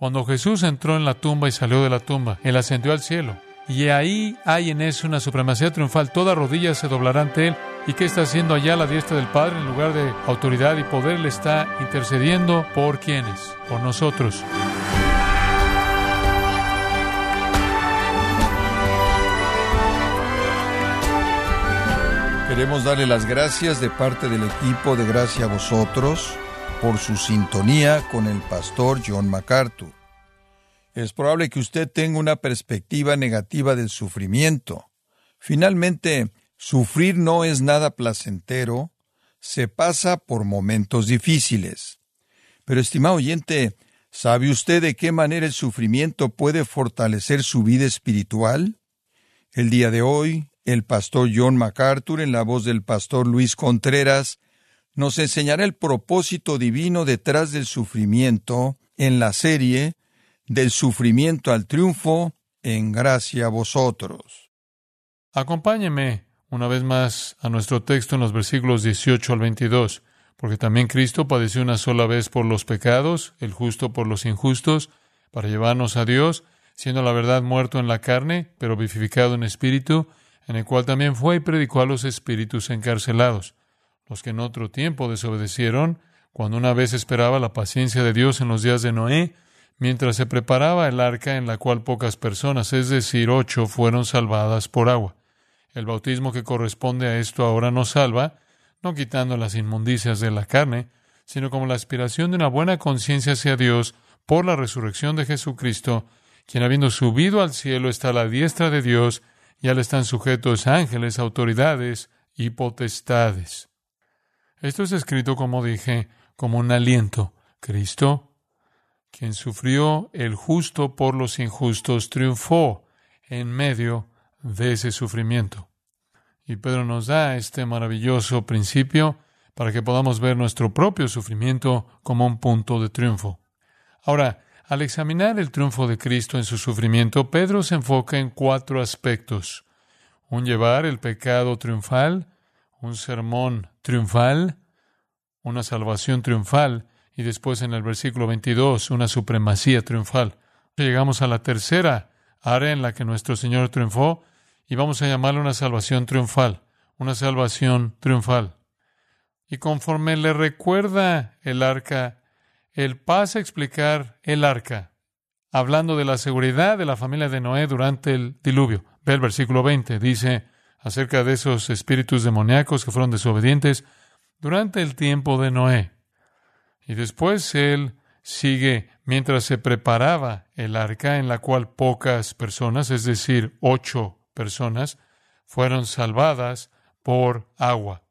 Cuando Jesús entró en la tumba y salió de la tumba, Él ascendió al cielo. Y ahí hay en eso una supremacía triunfal. Toda rodilla se doblará ante Él. ¿Y qué está haciendo allá la diestra del Padre? En lugar de autoridad y poder, le está intercediendo por quienes, por nosotros. Queremos darle las gracias de parte del equipo de Gracia a vosotros por su sintonía con el pastor John MacArthur. Es probable que usted tenga una perspectiva negativa del sufrimiento. Finalmente, sufrir no es nada placentero, se pasa por momentos difíciles. Pero, estimado oyente, ¿sabe usted de qué manera el sufrimiento puede fortalecer su vida espiritual? El día de hoy, el pastor John MacArthur, en la voz del pastor Luis Contreras, nos enseñará el propósito divino detrás del sufrimiento en la serie Del sufrimiento al triunfo, en gracia a vosotros. Acompáñeme una vez más a nuestro texto en los versículos 18 al 22, porque también Cristo padeció una sola vez por los pecados, el justo por los injustos, para llevarnos a Dios, siendo la verdad muerto en la carne, pero vivificado en espíritu, en el cual también fue y predicó a los espíritus encarcelados, los que en otro tiempo desobedecieron, cuando una vez esperaba la paciencia de Dios en los días de Noé, mientras se preparaba el arca en la cual pocas personas, es decir, ocho, fueron salvadas por agua. El bautismo que corresponde a esto ahora nos salva, no quitando las inmundicias de la carne, sino como la aspiración de una buena conciencia hacia Dios por la resurrección de Jesucristo, quien habiendo subido al cielo está a la diestra de Dios ya le están sujetos ángeles, autoridades y potestades. Esto es escrito, como dije, como un aliento. Cristo, quien sufrió el justo por los injustos, triunfó en medio de ese sufrimiento. Y Pedro nos da este maravilloso principio para que podamos ver nuestro propio sufrimiento como un punto de triunfo. Ahora, al examinar el triunfo de Cristo en su sufrimiento, Pedro se enfoca en cuatro aspectos. Un llevar el pecado triunfal, un sermón triunfal, una salvación triunfal y después en el versículo 22 una supremacía triunfal. Llegamos a la tercera área en la que nuestro Señor triunfó y vamos a llamarla una salvación triunfal, una salvación triunfal. Y conforme le recuerda el arca él pasa a explicar el arca, hablando de la seguridad de la familia de Noé durante el diluvio. Ve el versículo 20, dice acerca de esos espíritus demoníacos que fueron desobedientes durante el tiempo de Noé. Y después él sigue mientras se preparaba el arca en la cual pocas personas, es decir, ocho personas, fueron salvadas por agua.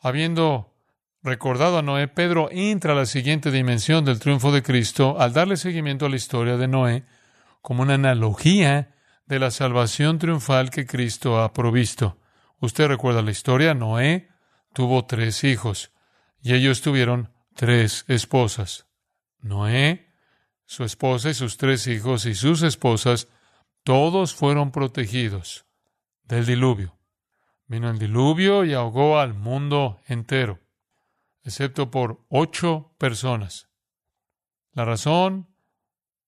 Habiendo recordado a Noé, Pedro entra a la siguiente dimensión del triunfo de Cristo al darle seguimiento a la historia de Noé como una analogía de la salvación triunfal que Cristo ha provisto. Usted recuerda la historia, Noé tuvo tres hijos y ellos tuvieron tres esposas. Noé, su esposa y sus tres hijos y sus esposas, todos fueron protegidos del diluvio. Vino el diluvio y ahogó al mundo entero excepto por ocho personas. La razón,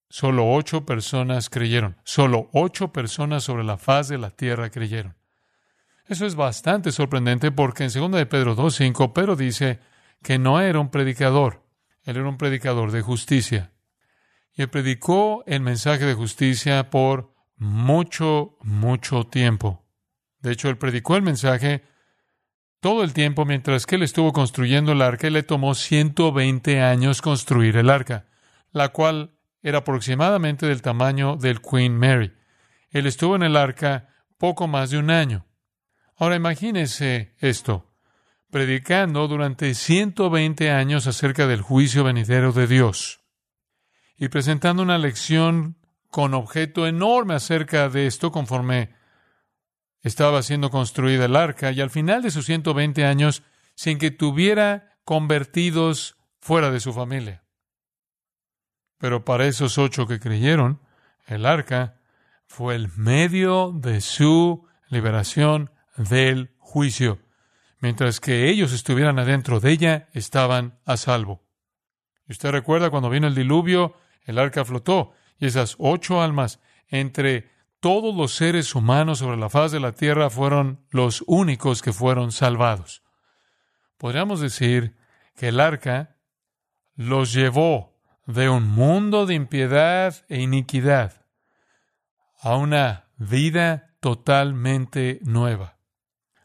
solo ocho personas creyeron. Solo ocho personas sobre la faz de la tierra creyeron. Eso es bastante sorprendente porque en 2 de Pedro 2.5 Pedro dice que no era un predicador, él era un predicador de justicia. Y él predicó el mensaje de justicia por mucho, mucho tiempo. De hecho, él predicó el mensaje todo el tiempo mientras que él estuvo construyendo el arca, le tomó 120 años construir el arca, la cual era aproximadamente del tamaño del Queen Mary. Él estuvo en el arca poco más de un año. Ahora imagínese esto, predicando durante 120 años acerca del juicio venidero de Dios y presentando una lección con objeto enorme acerca de esto conforme estaba siendo construida el arca y al final de sus 120 años, sin que tuviera convertidos fuera de su familia. Pero para esos ocho que creyeron, el arca fue el medio de su liberación del juicio. Mientras que ellos estuvieran adentro de ella, estaban a salvo. Y usted recuerda cuando vino el diluvio, El arca flotó y esas ocho almas entre todos los seres humanos sobre la faz de la tierra fueron los únicos que fueron salvados. Podríamos decir que el arca los llevó de un mundo de impiedad e iniquidad a una vida totalmente nueva.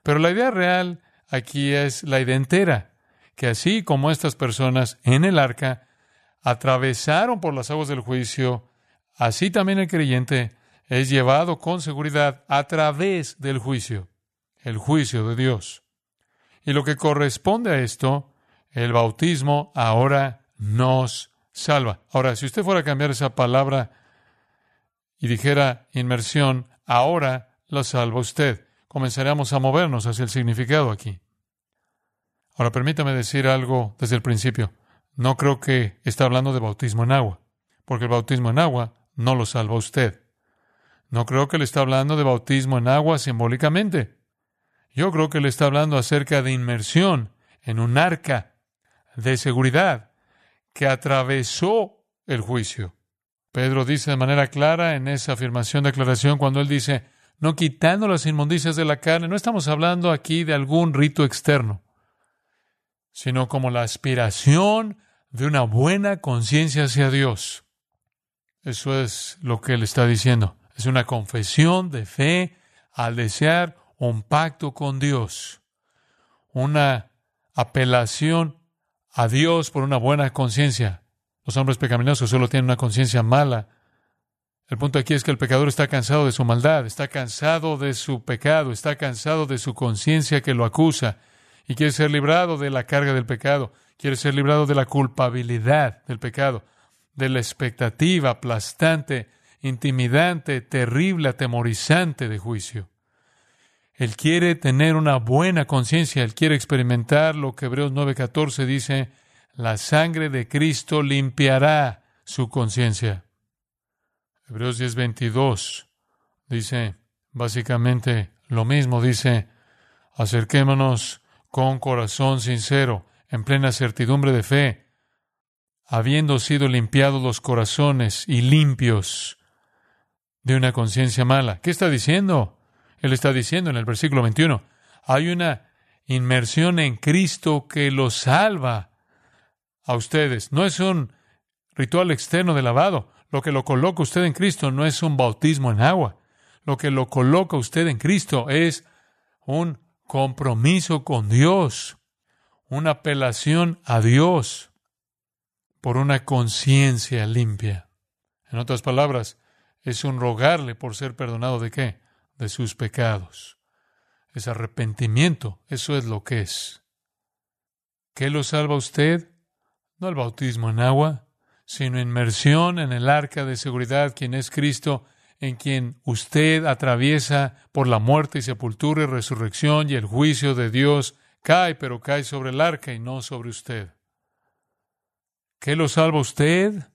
Pero la idea real aquí es la idea entera, que así como estas personas en el arca atravesaron por las aguas del juicio, así también el creyente es llevado con seguridad a través del juicio, el juicio de Dios. Y lo que corresponde a esto, el bautismo ahora nos salva. Ahora, si usted fuera a cambiar esa palabra y dijera inmersión, ahora la salva usted. Comenzaríamos a movernos hacia el significado aquí. Ahora, permítame decir algo desde el principio. No creo que está hablando de bautismo en agua, porque el bautismo en agua no lo salva usted. No creo que le está hablando de bautismo en agua simbólicamente. Yo creo que le está hablando acerca de inmersión en un arca de seguridad que atravesó el juicio. Pedro dice de manera clara en esa afirmación, declaración, cuando él dice, no quitando las inmundicias de la carne, no estamos hablando aquí de algún rito externo sino como la aspiración de una buena conciencia hacia Dios. Eso es lo que él está diciendo. Es una confesión de fe al desear un pacto con Dios, una apelación a Dios por una buena conciencia. Los hombres pecaminosos solo tienen una conciencia mala. El punto aquí es que el pecador está cansado de su maldad, está cansado de su pecado, está cansado de su conciencia que lo acusa y quiere ser librado de la carga del pecado, quiere ser librado de la culpabilidad del pecado, de la expectativa aplastante, intimidante, terrible, atemorizante de juicio. Él quiere tener una buena conciencia, él quiere experimentar lo que Hebreos 9:14 dice, la sangre de Cristo limpiará su conciencia. Hebreos 10:22 dice básicamente lo mismo, dice, acerquémonos con corazón sincero, en plena certidumbre de fe, habiendo sido limpiados los corazones y limpios de una conciencia mala. ¿Qué está diciendo? Él está diciendo en el versículo 21, hay una inmersión en Cristo que los salva a ustedes. No es un ritual externo de lavado. Lo que lo coloca usted en Cristo no es un bautismo en agua. Lo que lo coloca usted en Cristo es un compromiso con Dios, una apelación a Dios por una conciencia limpia. En otras palabras, es un rogarle por ser perdonado de qué? De sus pecados. Es arrepentimiento, eso es lo que es. ¿Qué lo salva usted? No el bautismo en agua, sino inmersión en el arca de seguridad, quien es Cristo, en quien usted atraviesa por la muerte y sepultura y resurrección y el juicio de Dios cae, pero cae sobre el arca y no sobre usted. ¿Qué lo salva usted?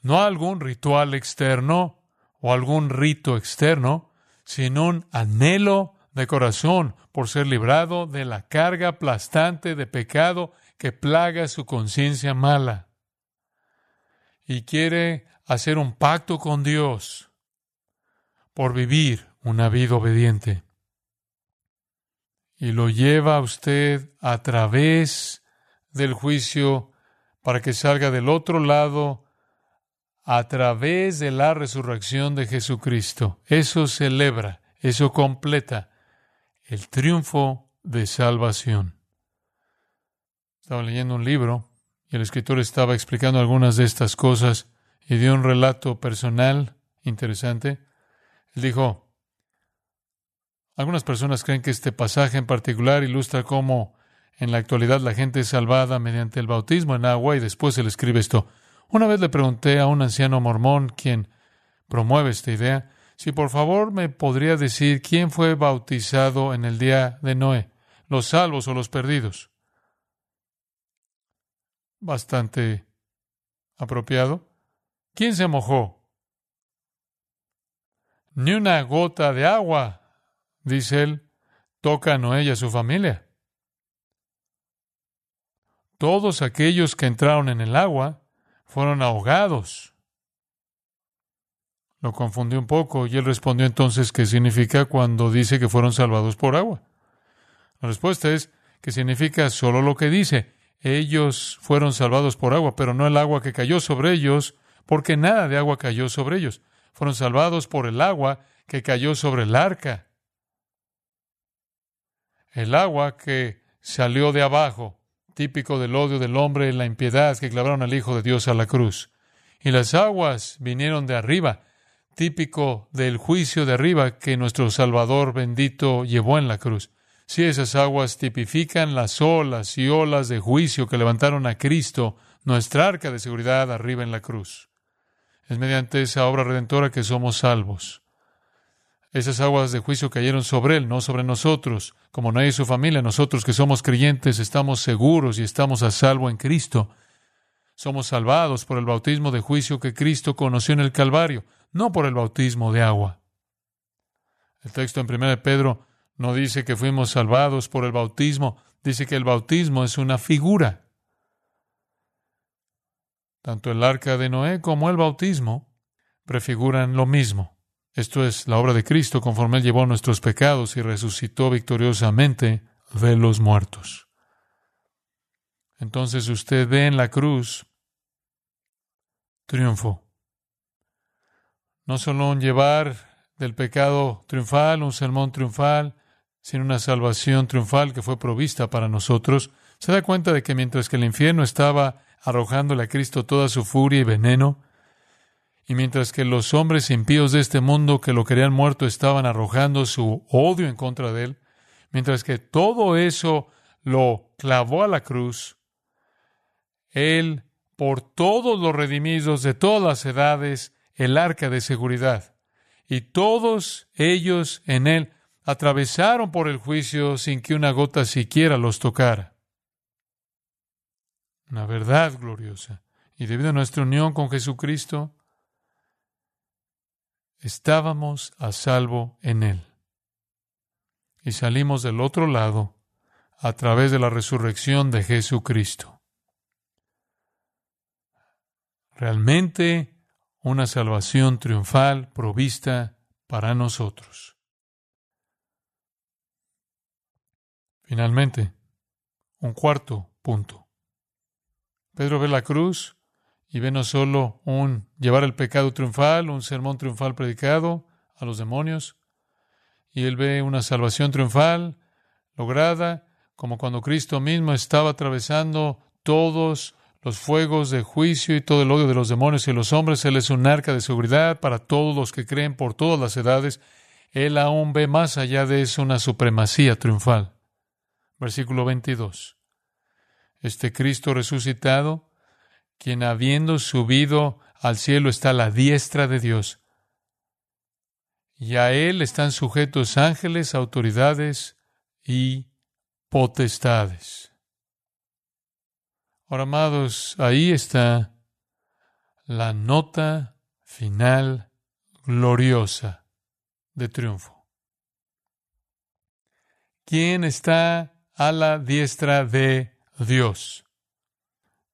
No algún ritual externo o algún rito externo, sino un anhelo de corazón por ser librado de la carga aplastante de pecado que plaga su conciencia mala. Y quiere hacer un pacto con Dios por vivir una vida obediente. Y lo lleva a usted a través del juicio para que salga del otro lado a través de la resurrección de Jesucristo. Eso celebra, eso completa el triunfo de salvación. Estaba leyendo un libro y el escritor estaba explicando algunas de estas cosas y dio un relato personal interesante dijo, algunas personas creen que este pasaje en particular ilustra cómo en la actualidad la gente es salvada mediante el bautismo en agua y después se le escribe esto. Una vez le pregunté a un anciano mormón quien promueve esta idea, si por favor me podría decir quién fue bautizado en el día de Noé, los salvos o los perdidos. Bastante apropiado. ¿Quién se mojó? Ni una gota de agua, dice él, toca a Noé y a su familia. Todos aquellos que entraron en el agua fueron ahogados lo confundió un poco y él respondió entonces qué significa cuando dice que fueron salvados por agua. La respuesta es que significa solo lo que dice. Ellos fueron salvados por agua, pero no el agua que cayó sobre ellos, porque nada de agua cayó sobre ellos. Fueron salvados por el agua que cayó sobre el arca. El agua que salió de abajo, típico del odio del hombre y la impiedad que clavaron al Hijo de Dios a la cruz. Y las aguas vinieron de arriba, típico del juicio de arriba que nuestro Salvador bendito llevó en la cruz. Si esas aguas tipifican las olas y olas de juicio que levantaron a Cristo, nuestra arca de seguridad arriba en la cruz. Es mediante esa obra redentora que somos salvos. Esas aguas de juicio cayeron sobre Él, no sobre nosotros. Como nadie y su familia, nosotros que somos creyentes estamos seguros y estamos a salvo en Cristo. Somos salvados por el bautismo de juicio que Cristo conoció en el Calvario, no por el bautismo de agua. El texto en 1 Pedro no dice que fuimos salvados por el bautismo, dice que el bautismo es una figura. Tanto el arca de Noé como el bautismo prefiguran lo mismo. Esto es la obra de Cristo conforme Él llevó nuestros pecados y resucitó victoriosamente de los muertos. Entonces usted ve en la cruz triunfo. No solo un llevar del pecado triunfal, un sermón triunfal, sin una salvación triunfal que fue provista para nosotros, se da cuenta de que mientras que el infierno estaba arrojándole a Cristo toda su furia y veneno, y mientras que los hombres impíos de este mundo que lo querían muerto estaban arrojando su odio en contra de él, mientras que todo eso lo clavó a la cruz, él, por todos los redimidos de todas las edades, el arca de seguridad, y todos ellos en él atravesaron por el juicio sin que una gota siquiera los tocara. Una verdad gloriosa. Y debido a nuestra unión con Jesucristo, estábamos a salvo en Él. Y salimos del otro lado a través de la resurrección de Jesucristo. Realmente una salvación triunfal provista para nosotros. Finalmente, un cuarto punto. Pedro ve la cruz y ve no solo un llevar el pecado triunfal, un sermón triunfal predicado a los demonios, y él ve una salvación triunfal lograda, como cuando Cristo mismo estaba atravesando todos los fuegos de juicio y todo el odio de los demonios y los hombres. Él es un arca de seguridad para todos los que creen por todas las edades. Él aún ve más allá de eso una supremacía triunfal. Versículo 22. Este Cristo resucitado, quien habiendo subido al cielo está a la diestra de Dios, y a Él están sujetos ángeles, autoridades y potestades. Ahora, amados, ahí está la nota final gloriosa de triunfo. ¿Quién está a la diestra de Dios.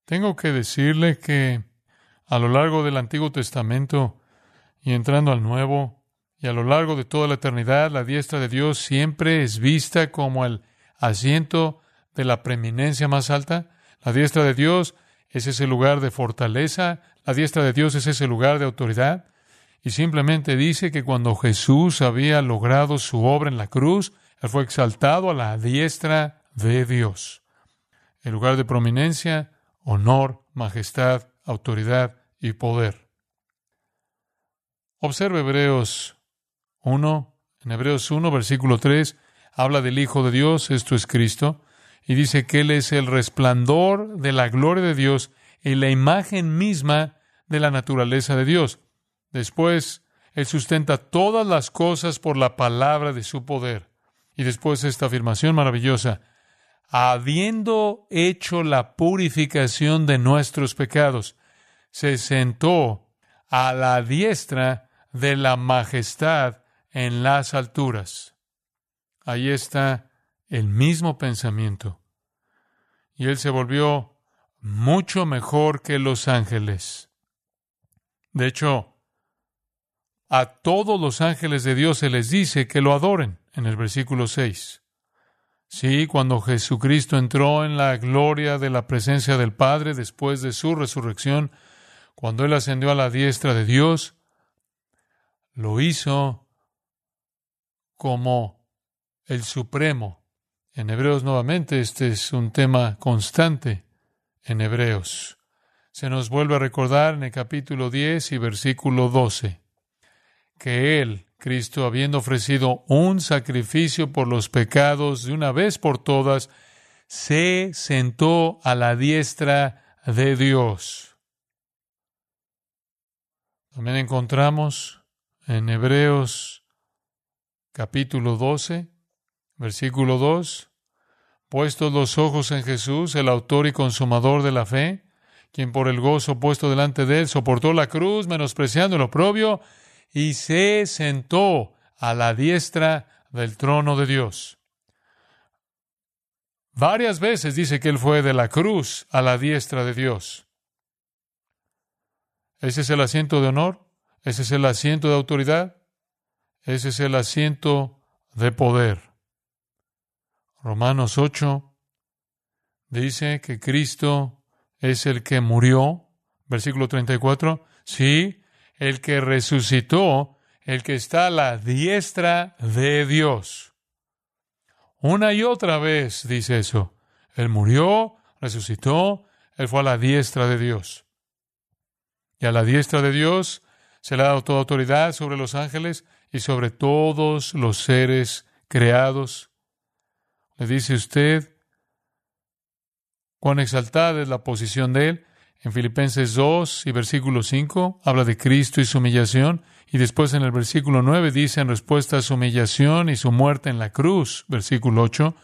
Tengo que decirle que a lo largo del Antiguo Testamento y entrando al Nuevo, y a lo largo de toda la eternidad, la diestra de Dios siempre es vista como el asiento de la preeminencia más alta. La diestra de Dios es ese lugar de fortaleza, la diestra de Dios es ese lugar de autoridad. Y simplemente dice que cuando Jesús había logrado su obra en la cruz, él fue exaltado a la diestra de Dios. El lugar de prominencia, honor, majestad, autoridad y poder. Observe Hebreos 1. En Hebreos 1, versículo 3, habla del Hijo de Dios, esto es Cristo, y dice que Él es el resplandor de la gloria de Dios y la imagen misma de la naturaleza de Dios. Después, Él sustenta todas las cosas por la palabra de su poder. Y después esta afirmación maravillosa, habiendo hecho la purificación de nuestros pecados, se sentó a la diestra de la majestad en las alturas. Ahí está el mismo pensamiento. Y él se volvió mucho mejor que los ángeles. De hecho, a todos los ángeles de Dios se les dice que lo adoren, en el versículo 6. Sí, cuando Jesucristo entró en la gloria de la presencia del Padre después de su resurrección, cuando Él ascendió a la diestra de Dios, lo hizo como el Supremo. En Hebreos nuevamente este es un tema constante en Hebreos. Se nos vuelve a recordar en el capítulo 10 y versículo 12 que Él, Cristo, habiendo ofrecido un sacrificio por los pecados de una vez por todas, se sentó a la diestra de Dios. También encontramos en Hebreos capítulo 12, versículo 2, puestos los ojos en Jesús, el autor y consumador de la fe, quien por el gozo puesto delante de él soportó la cruz, menospreciando el oprobio, y se sentó a la diestra del trono de Dios. Varias veces dice que Él fue de la cruz a la diestra de Dios. Ese es el asiento de honor, ese es el asiento de autoridad, ese es el asiento de poder. Romanos 8 dice que Cristo es el que murió, versículo 34, sí, el que resucitó, el que está a la diestra de Dios. Una y otra vez dice eso. Él murió, resucitó, Él fue a la diestra de Dios. Y a la diestra de Dios se le ha dado toda autoridad sobre los ángeles y sobre todos los seres creados. Le dice usted cuán exaltada es la posición de Él. En Filipenses 2 y versículo 5 habla de Cristo y su humillación, y después en el versículo 9 dice en respuesta a su humillación y su muerte en la cruz, versículo 8,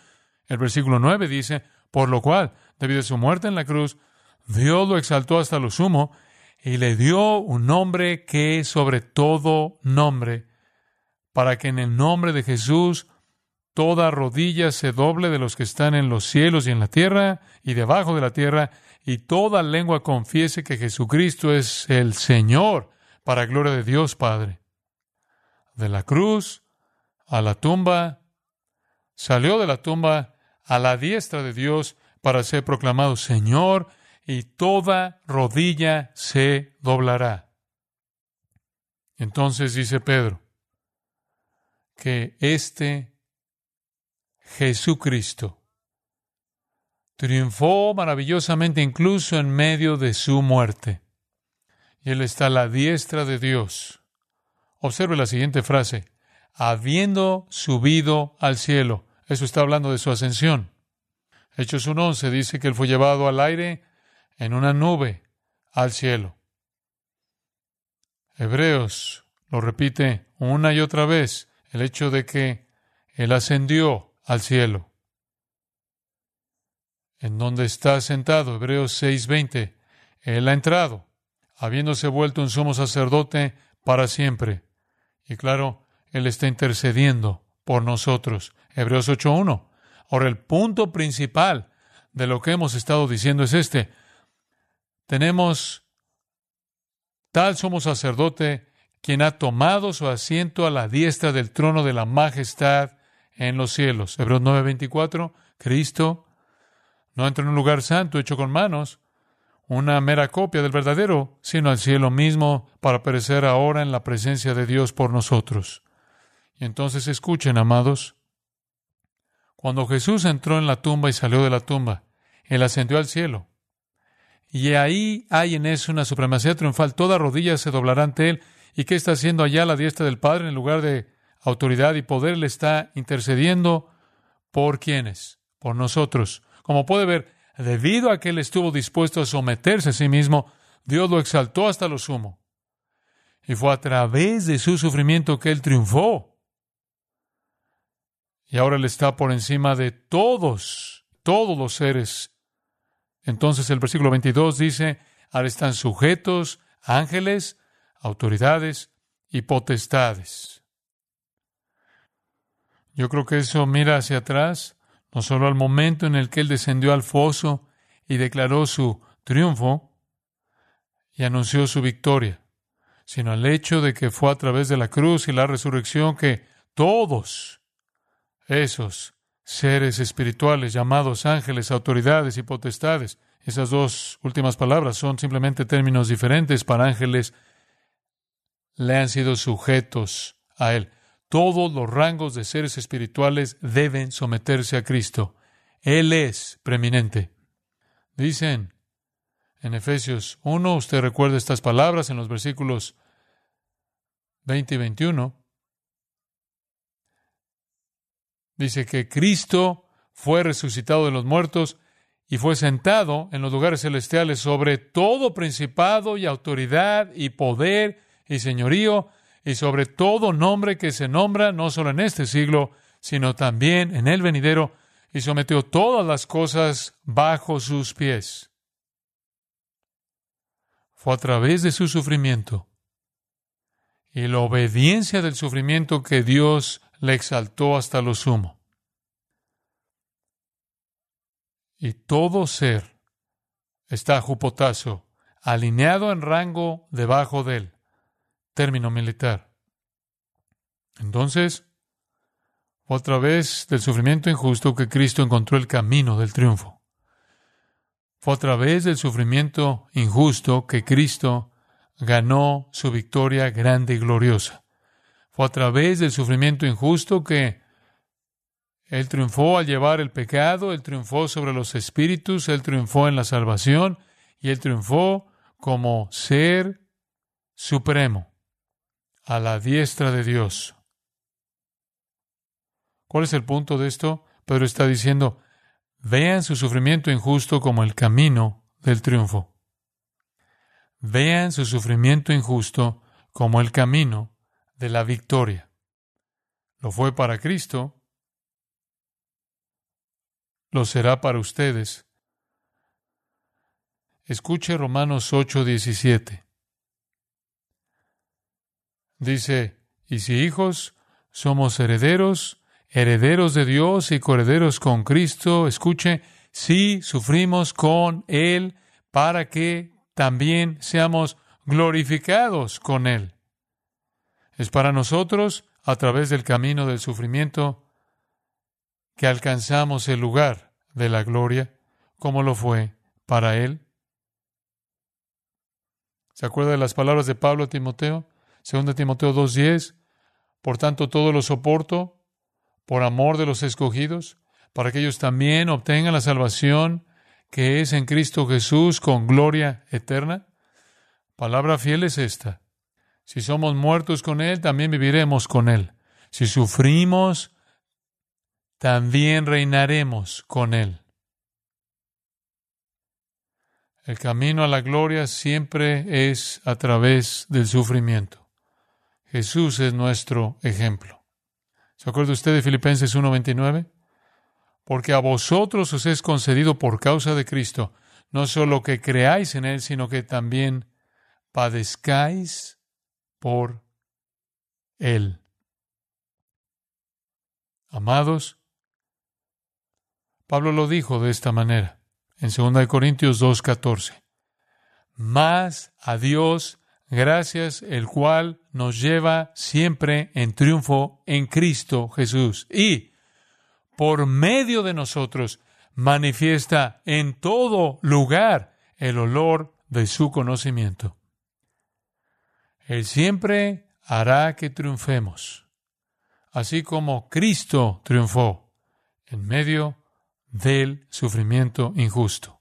el versículo 9 dice, por lo cual, debido a su muerte en la cruz, Dios lo exaltó hasta lo sumo y le dio un nombre que es sobre todo nombre, para que en el nombre de Jesús toda rodilla se doble de los que están en los cielos y en la tierra y debajo de la tierra, y toda lengua confiese que Jesucristo es el Señor, para gloria de Dios Padre. De la cruz a la tumba, salió de la tumba a la diestra de Dios para ser proclamado Señor, y toda rodilla se doblará. Entonces dice Pedro que este Jesucristo triunfó maravillosamente incluso en medio de su muerte. Y Él está a la diestra de Dios. Observe la siguiente frase, habiendo subido al cielo. Eso está hablando de su ascensión. Hechos 1.11 dice que Él fue llevado al aire en una nube al cielo. Hebreos lo repite una y otra vez, el hecho de que Él ascendió al cielo en donde está sentado, Hebreos 6:20. Él ha entrado, habiéndose vuelto un sumo sacerdote para siempre. Y claro, Él está intercediendo por nosotros. Hebreos 8:1. Ahora, el punto principal de lo que hemos estado diciendo es este. Tenemos tal sumo sacerdote quien ha tomado su asiento a la diestra del trono de la majestad en los cielos. Hebreos 9:24. Cristo no entra en un lugar santo hecho con manos, una mera copia del verdadero, sino al cielo mismo para perecer ahora en la presencia de Dios por nosotros. Y entonces escuchen, amados, cuando Jesús entró en la tumba y salió de la tumba, Él ascendió al cielo. Y ahí hay en eso una supremacía triunfal. Toda rodilla se doblará ante Él. ¿Y qué está haciendo allá la diestra del Padre en lugar de autoridad y poder? Le está intercediendo por quienes, por nosotros. Como puede ver, debido a que él estuvo dispuesto a someterse a sí mismo, Dios lo exaltó hasta lo sumo. Y fue a través de su sufrimiento que él triunfó. Y ahora él está por encima de todos, todos los seres. Entonces el versículo 22 dice, ahora están sujetos ángeles, autoridades y potestades. Yo creo que eso mira hacia atrás no solo al momento en el que él descendió al foso y declaró su triunfo y anunció su victoria, sino al hecho de que fue a través de la cruz y la resurrección que todos esos seres espirituales llamados ángeles, autoridades y potestades, esas dos últimas palabras son simplemente términos diferentes para ángeles, le han sido sujetos a Él. Todos los rangos de seres espirituales deben someterse a Cristo. Él es preeminente. Dicen en Efesios 1, usted recuerda estas palabras en los versículos 20 y 21. Dice que Cristo fue resucitado de los muertos y fue sentado en los lugares celestiales sobre todo principado y autoridad y poder y señorío y sobre todo nombre que se nombra no solo en este siglo, sino también en el venidero, y sometió todas las cosas bajo sus pies. Fue a través de su sufrimiento y la obediencia del sufrimiento que Dios le exaltó hasta lo sumo. Y todo ser está jupotazo, alineado en rango debajo de él. Término militar. Entonces, fue a través del sufrimiento injusto que Cristo encontró el camino del triunfo. Fue a través del sufrimiento injusto que Cristo ganó su victoria grande y gloriosa. Fue a través del sufrimiento injusto que Él triunfó al llevar el pecado, Él triunfó sobre los espíritus, Él triunfó en la salvación y Él triunfó como ser supremo a la diestra de Dios. ¿Cuál es el punto de esto? Pedro está diciendo, vean su sufrimiento injusto como el camino del triunfo. Vean su sufrimiento injusto como el camino de la victoria. Lo fue para Cristo, lo será para ustedes. Escuche Romanos 8:17. Dice, y si hijos, somos herederos, herederos de Dios y coherederos con Cristo. Escuche, si sufrimos con Él para que también seamos glorificados con Él. Es para nosotros, a través del camino del sufrimiento, que alcanzamos el lugar de la gloria, como lo fue para Él. ¿Se acuerda de las palabras de Pablo a Timoteo? Segunda Timoteo 2.10. Por tanto, todo lo soporto por amor de los escogidos, para que ellos también obtengan la salvación que es en Cristo Jesús con gloria eterna? Palabra fiel es esta. Si somos muertos con Él, también viviremos con Él. Si sufrimos, también reinaremos con Él. El camino a la gloria siempre es a través del sufrimiento. Jesús es nuestro ejemplo. ¿Se acuerda usted de Filipenses 1.29? porque a vosotros os es concedido por causa de Cristo, no solo que creáis en Él, sino que también padezcáis por Él. Amados, Pablo lo dijo de esta manera en 2 Corintios 2.14. Más a Dios gracias, el cual nos lleva siempre en triunfo en Cristo Jesús. Y por medio de nosotros, manifiesta en todo lugar el olor de su conocimiento. Él siempre hará que triunfemos, así como Cristo triunfó en medio del sufrimiento injusto.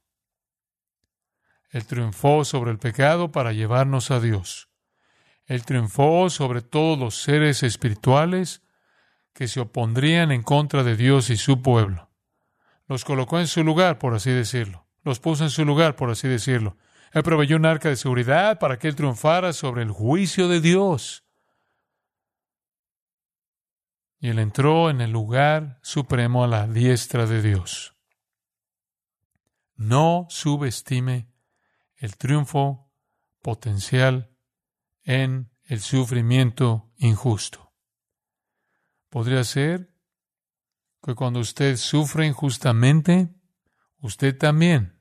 Él triunfó sobre el pecado para llevarnos a Dios. Él triunfó sobre todos los seres espirituales que se opondrían en contra de Dios y su pueblo. Los colocó en su lugar, por así decirlo. Los puso en su lugar, por así decirlo. Él proveyó un arca de seguridad para que él triunfara sobre el juicio de Dios. Y él entró en el lugar supremo a la diestra de Dios. No subestime el triunfo potencial en el sufrimiento injusto. Podría ser que cuando usted sufre injustamente, usted también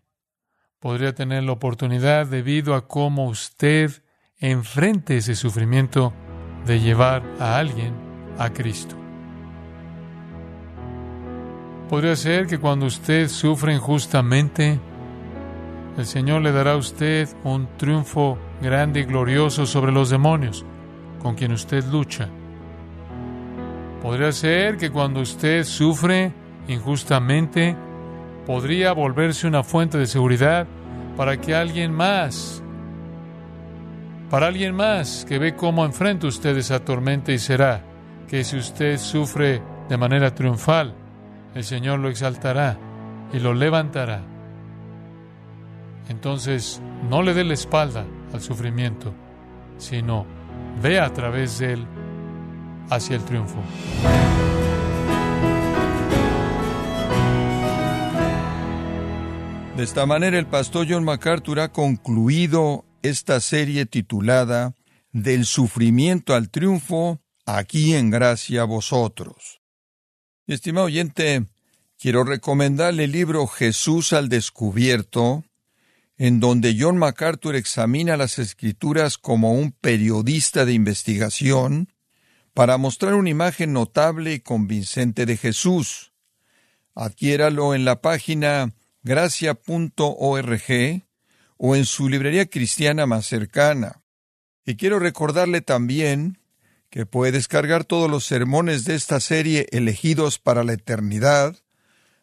podría tener la oportunidad, debido a cómo usted enfrente ese sufrimiento de llevar a alguien a Cristo. Podría ser que cuando usted sufre injustamente, el Señor le dará a usted un triunfo grande y glorioso sobre los demonios con quien usted lucha. Podría ser que cuando usted sufre injustamente, podría volverse una fuente de seguridad para que alguien más, para alguien más que ve cómo enfrenta usted esa tormenta y será que si usted sufre de manera triunfal, el Señor lo exaltará y lo levantará. Entonces, no le dé la espalda al sufrimiento, sino ve a través de él hacia el triunfo. De esta manera, el pastor John MacArthur ha concluido esta serie titulada Del sufrimiento al triunfo, aquí en gracia a vosotros. Estimado oyente, quiero recomendarle el libro Jesús al descubierto, en donde John MacArthur examina las escrituras como un periodista de investigación para mostrar una imagen notable y convincente de Jesús. Adquiéralo en la página gracia.org o en su librería cristiana más cercana. Y quiero recordarle también que puede descargar todos los sermones de esta serie elegidos para la eternidad,